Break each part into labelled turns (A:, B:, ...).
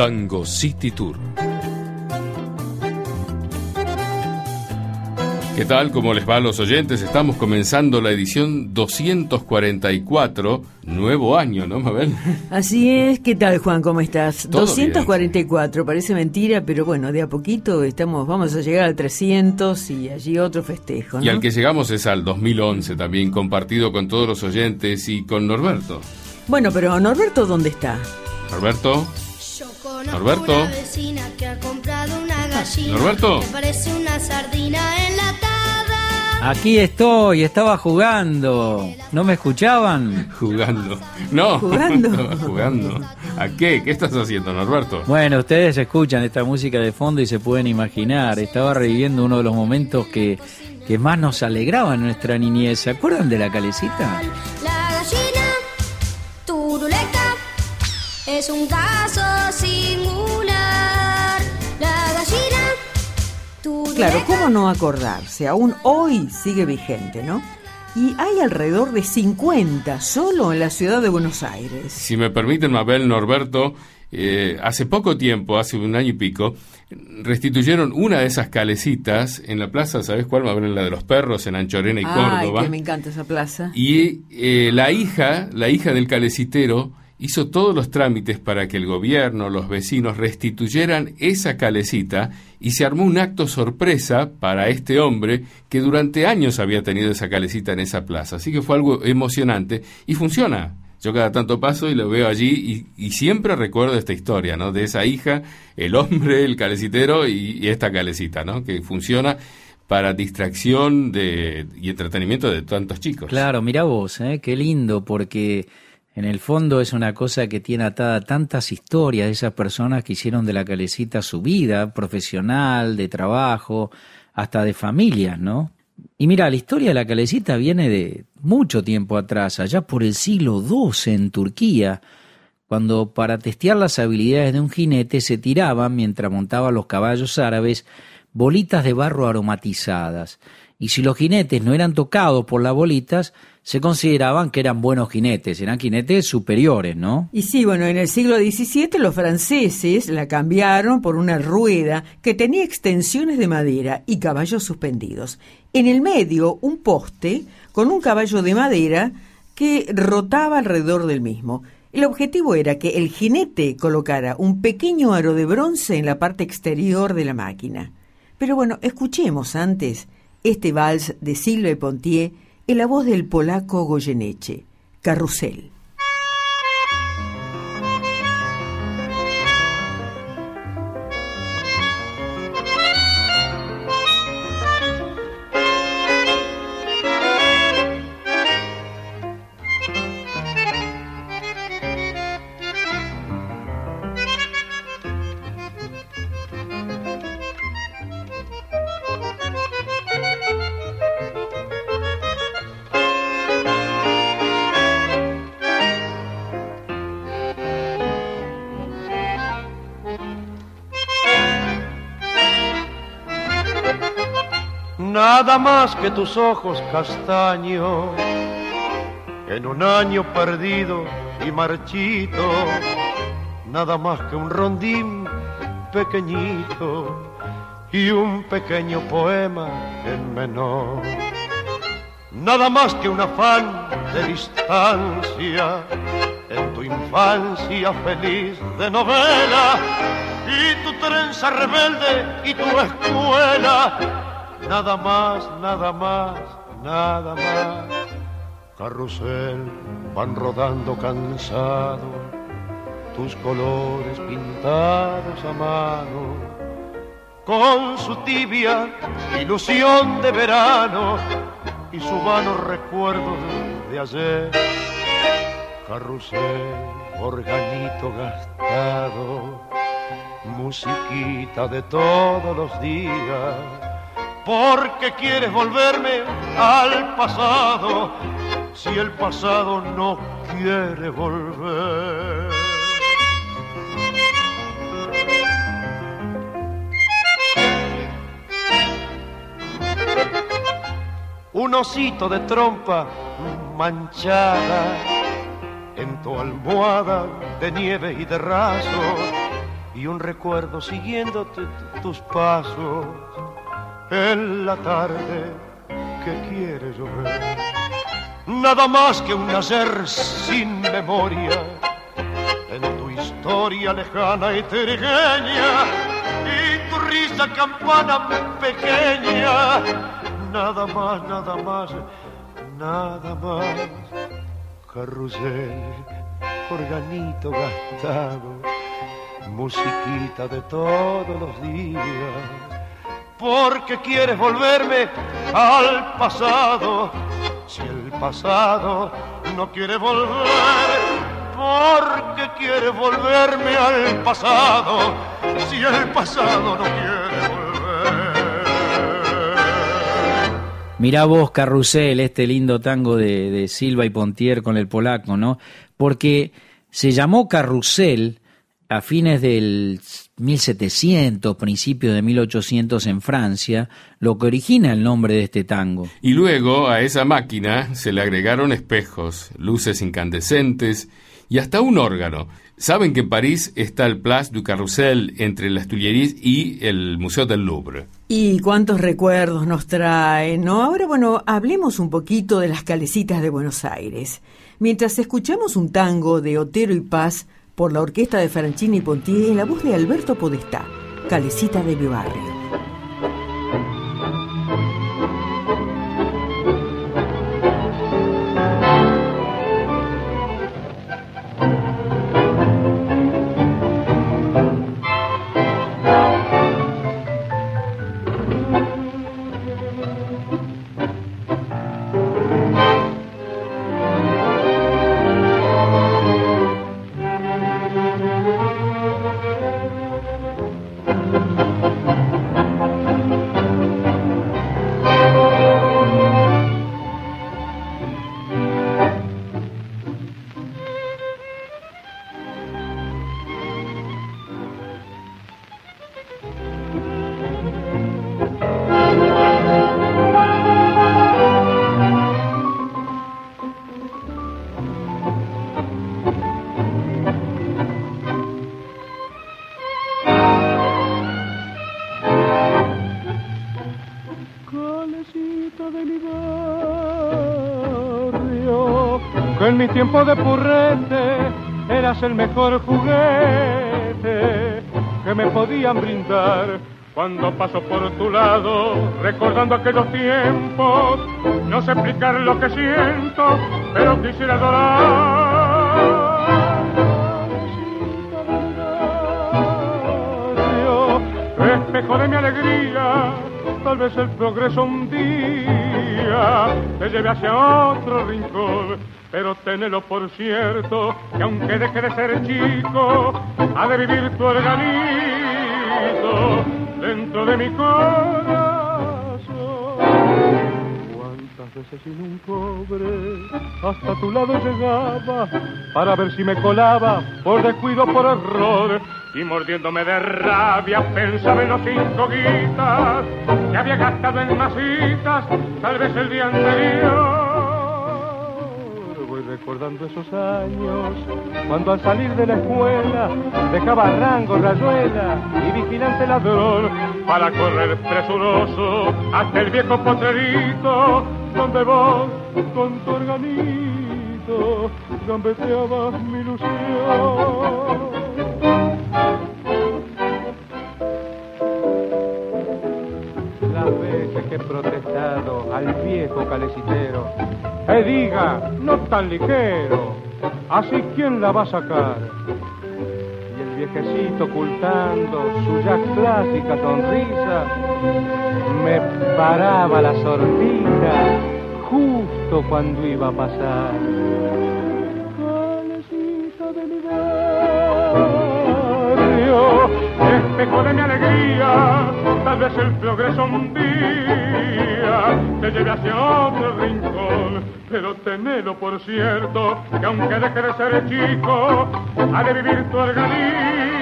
A: Tango City Tour. ¿Qué tal? ¿Cómo les va a los oyentes? Estamos comenzando la edición 244, nuevo año, ¿no, Mabel?
B: Así es. ¿Qué tal, Juan? ¿Cómo estás? 244, parece mentira, pero bueno, de a poquito estamos, vamos a llegar al 300 y allí otro festejo.
A: Y al que llegamos es al 2011 también, compartido con todos los oyentes y con Norberto.
B: Bueno, pero Norberto, ¿dónde está?
A: Norberto. Norberto. Norberto.
C: parece una sardina enlatada.
D: Aquí estoy, estaba jugando. ¿No me escuchaban?
A: Jugando. No.
B: Jugando.
A: jugando. ¿A qué? ¿Qué estás haciendo, Norberto?
D: Bueno, ustedes escuchan esta música de fondo y se pueden imaginar. Estaba reviviendo uno de los momentos que, que más nos alegraban en nuestra niñez. ¿Se acuerdan de la calecita?
C: La gallina turuleca es un caso singular. La gallina.
B: Claro, ¿cómo no acordarse? Aún hoy sigue vigente, ¿no? Y hay alrededor de 50 solo en la ciudad de Buenos Aires.
A: Si me permiten, Mabel, Norberto, eh, hace poco tiempo, hace un año y pico, restituyeron una de esas calecitas en la plaza, ¿sabes cuál? Mabel? En la de los perros, en Anchorena y
B: Ay,
A: Córdoba.
B: que me encanta esa plaza.
A: Y eh, la hija, la hija del calecitero, hizo todos los trámites para que el gobierno, los vecinos restituyeran esa calecita y se armó un acto sorpresa para este hombre que durante años había tenido esa calecita en esa plaza. Así que fue algo emocionante y funciona. Yo cada tanto paso y lo veo allí y, siempre recuerdo esta historia, ¿no? De esa hija, el hombre, el calecitero y, y esta calecita, ¿no? Que funciona para distracción de, y entretenimiento de tantos chicos.
D: Claro, mira vos, ¿eh? qué lindo, porque en el fondo es una cosa que tiene atada tantas historias de esas personas que hicieron de la calecita su vida profesional, de trabajo, hasta de familias, ¿no? Y mira, la historia de la calecita viene de mucho tiempo atrás, allá por el siglo XII en Turquía, cuando para testear las habilidades de un jinete se tiraban, mientras montaban los caballos árabes, bolitas de barro aromatizadas. Y si los jinetes no eran tocados por las bolitas, se consideraban que eran buenos jinetes, eran jinetes superiores, ¿no?
B: Y sí, bueno, en el siglo XVII los franceses la cambiaron por una rueda que tenía extensiones de madera y caballos suspendidos. En el medio, un poste con un caballo de madera que rotaba alrededor del mismo. El objetivo era que el jinete colocara un pequeño aro de bronce en la parte exterior de la máquina. Pero bueno, escuchemos antes este vals de Silve Pontier en la voz del polaco Goyeneche, Carrusel.
E: Nada más que tus ojos castaños, en un año perdido y marchito, nada más que un rondín pequeñito y un pequeño poema en menor. Nada más que un afán de distancia en tu infancia feliz de novela y tu trenza rebelde y tu escuela nada más, nada más, nada más. Carrusel van rodando cansado, tus colores pintados a mano, con su tibia ilusión de verano. Y su vano recuerdo de, ayer. Carrusel, organito gastado, musiquita de todos los días porque quieres volverme al pasado si el pasado no quiere volver. Un osito de trompa manchada en tu almohada de nieve y de raso
F: y un recuerdo siguiendo tus pasos en la tarde que quiere llover. Nada más que un nacer sin memoria en tu historia lejana y trigueña y tu risa campana pequeña. Nada más, nada más, nada más. Carrusel, organito gastado, musiquita de todos los días porque quieres volverme al pasado. Si el pasado no quiere volver, porque quieres volverme al pasado. Si el pasado no quiere volver.
D: Mirá vos, Carrusel, este lindo tango de, de Silva y Pontier con el polaco, ¿no? Porque se llamó Carrusel a fines del 1700, principios de 1800 en Francia, lo que origina el nombre de este tango.
A: Y luego a esa máquina se le agregaron espejos, luces incandescentes y hasta un órgano. Saben que en París está el Place du Carrousel entre las Tuileries y el Museo del Louvre.
B: Y cuántos recuerdos nos trae, ¿no? Ahora, bueno, hablemos un poquito de las calecitas de Buenos Aires. Mientras escuchamos un tango de Otero y Paz, por la orquesta de Franchini y Pontier en la voz de Alberto Podestá, Calecita de mi barrio.
F: Tiempo de purrete eras el mejor juguete que me podían brindar. Cuando paso por tu lado, recordando aquellos tiempos, no sé explicar lo que siento, pero quisiera adorar. Espejo de mi alegría, tal vez el progreso un día lleve hacia otro rincón pero tenelo por cierto que aunque deje de ser chico, ha de vivir tu organito dentro de mi corazón. Sin un cobre hasta tu lado llegaba para ver si me colaba por descuido, por error. Y mordiéndome de rabia pensaba en los cinco guitas que había gastado en masitas, tal vez el día anterior. Recordando esos años, cuando al salir de la escuela dejaba rango, rayuela y vigilante ladrón para correr presuroso hasta el viejo potrerito donde vos con tu organito gambeteabas mi ilusión. Las veces que he protestado al viejo calecitero que diga, no tan ligero, así quién la va a sacar. Y el viejecito ocultando su ya clásica sonrisa, me paraba la sortija justo cuando iba a pasar. de mi barrio, espejo de mi alegría, tal vez el progreso un día te lleve hacia otro rincón pero tenelo por cierto que aunque deje de ser chico, ha de vivir tu organito.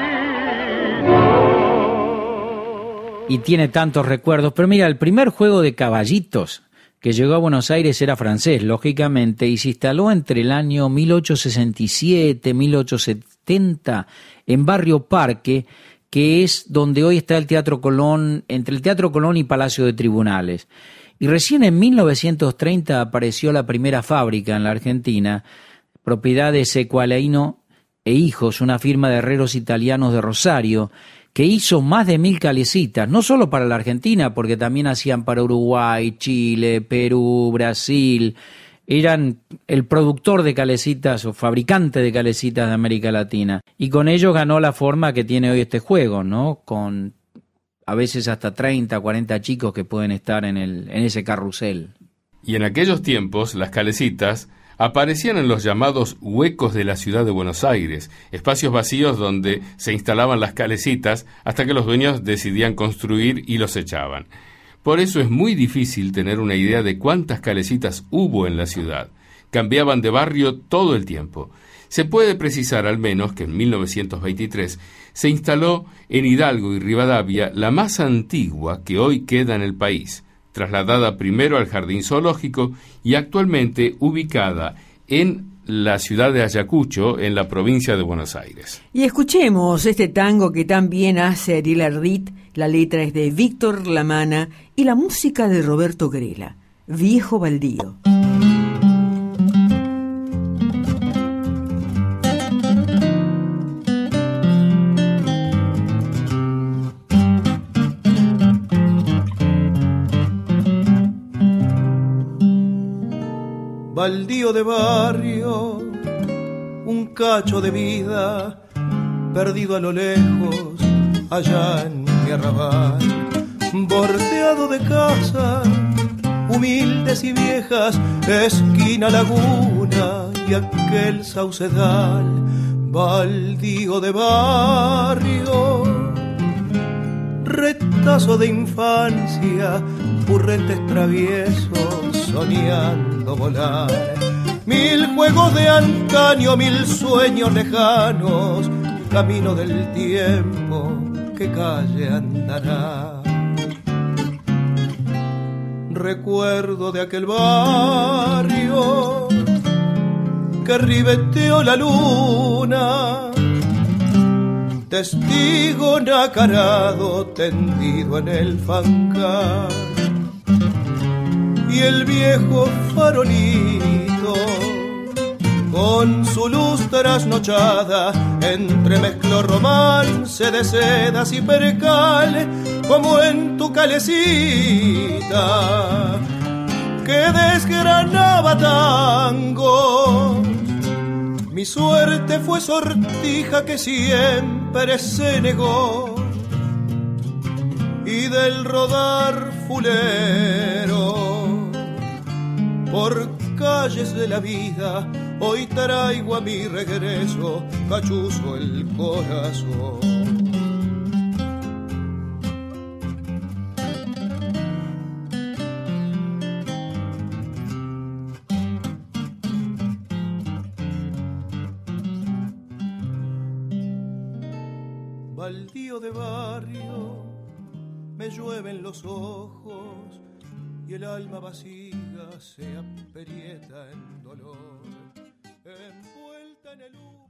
D: Y tiene tantos recuerdos, pero mira, el primer juego de caballitos que llegó a Buenos Aires era francés, lógicamente, y se instaló entre el año 1867 1870 70 en Barrio Parque, que es donde hoy está el Teatro Colón, entre el Teatro Colón y Palacio de Tribunales. Y recién en 1930 apareció la primera fábrica en la Argentina, propiedad de Secualeino e Hijos, una firma de herreros italianos de Rosario, que hizo más de mil calecitas, no solo para la Argentina, porque también hacían para Uruguay, Chile, Perú, Brasil. Eran el productor de calecitas o fabricante de calecitas de América Latina. Y con ello ganó la forma que tiene hoy este juego, ¿no? Con a veces hasta 30, 40 chicos que pueden estar en, el, en ese carrusel.
A: Y en aquellos tiempos, las calecitas aparecían en los llamados huecos de la ciudad de Buenos Aires, espacios vacíos donde se instalaban las calecitas hasta que los dueños decidían construir y los echaban. Por eso es muy difícil tener una idea de cuántas calecitas hubo en la ciudad. Cambiaban de barrio todo el tiempo. Se puede precisar al menos que en 1923 se instaló en Hidalgo y Rivadavia la más antigua que hoy queda en el país, trasladada primero al Jardín Zoológico y actualmente ubicada en la ciudad de Ayacucho, en la provincia de Buenos Aires.
B: Y escuchemos este tango que también hace Ariel Ardit, la letra es de Víctor Lamana y la música de Roberto Grela, Viejo Baldío.
G: Baldío de barrio, un cacho de vida perdido a lo lejos, allá en mi bordeado de casas humildes y viejas, esquina laguna y aquel saucedal, baldío de barrio, retazo de infancia, burrentes traviesos soñando volar. Mil juegos de antaño, mil sueños lejanos, camino del tiempo que calle andará. Recuerdo de aquel barrio que ribeteó la luna, testigo nacarado tendido en el fancar y el viejo farolito con su luz trasnochada entremezcló romance de sedas y percal como en tu calecita que desgranaba tango. Mi suerte fue sortija que siempre se negó y del rodar fulero por calles de la vida, hoy traigo a mi regreso cachuzo el corazón. Baldío de barrio, me llueven los ojos y el alma vacía se aprieta en dolor, envuelta en el humo.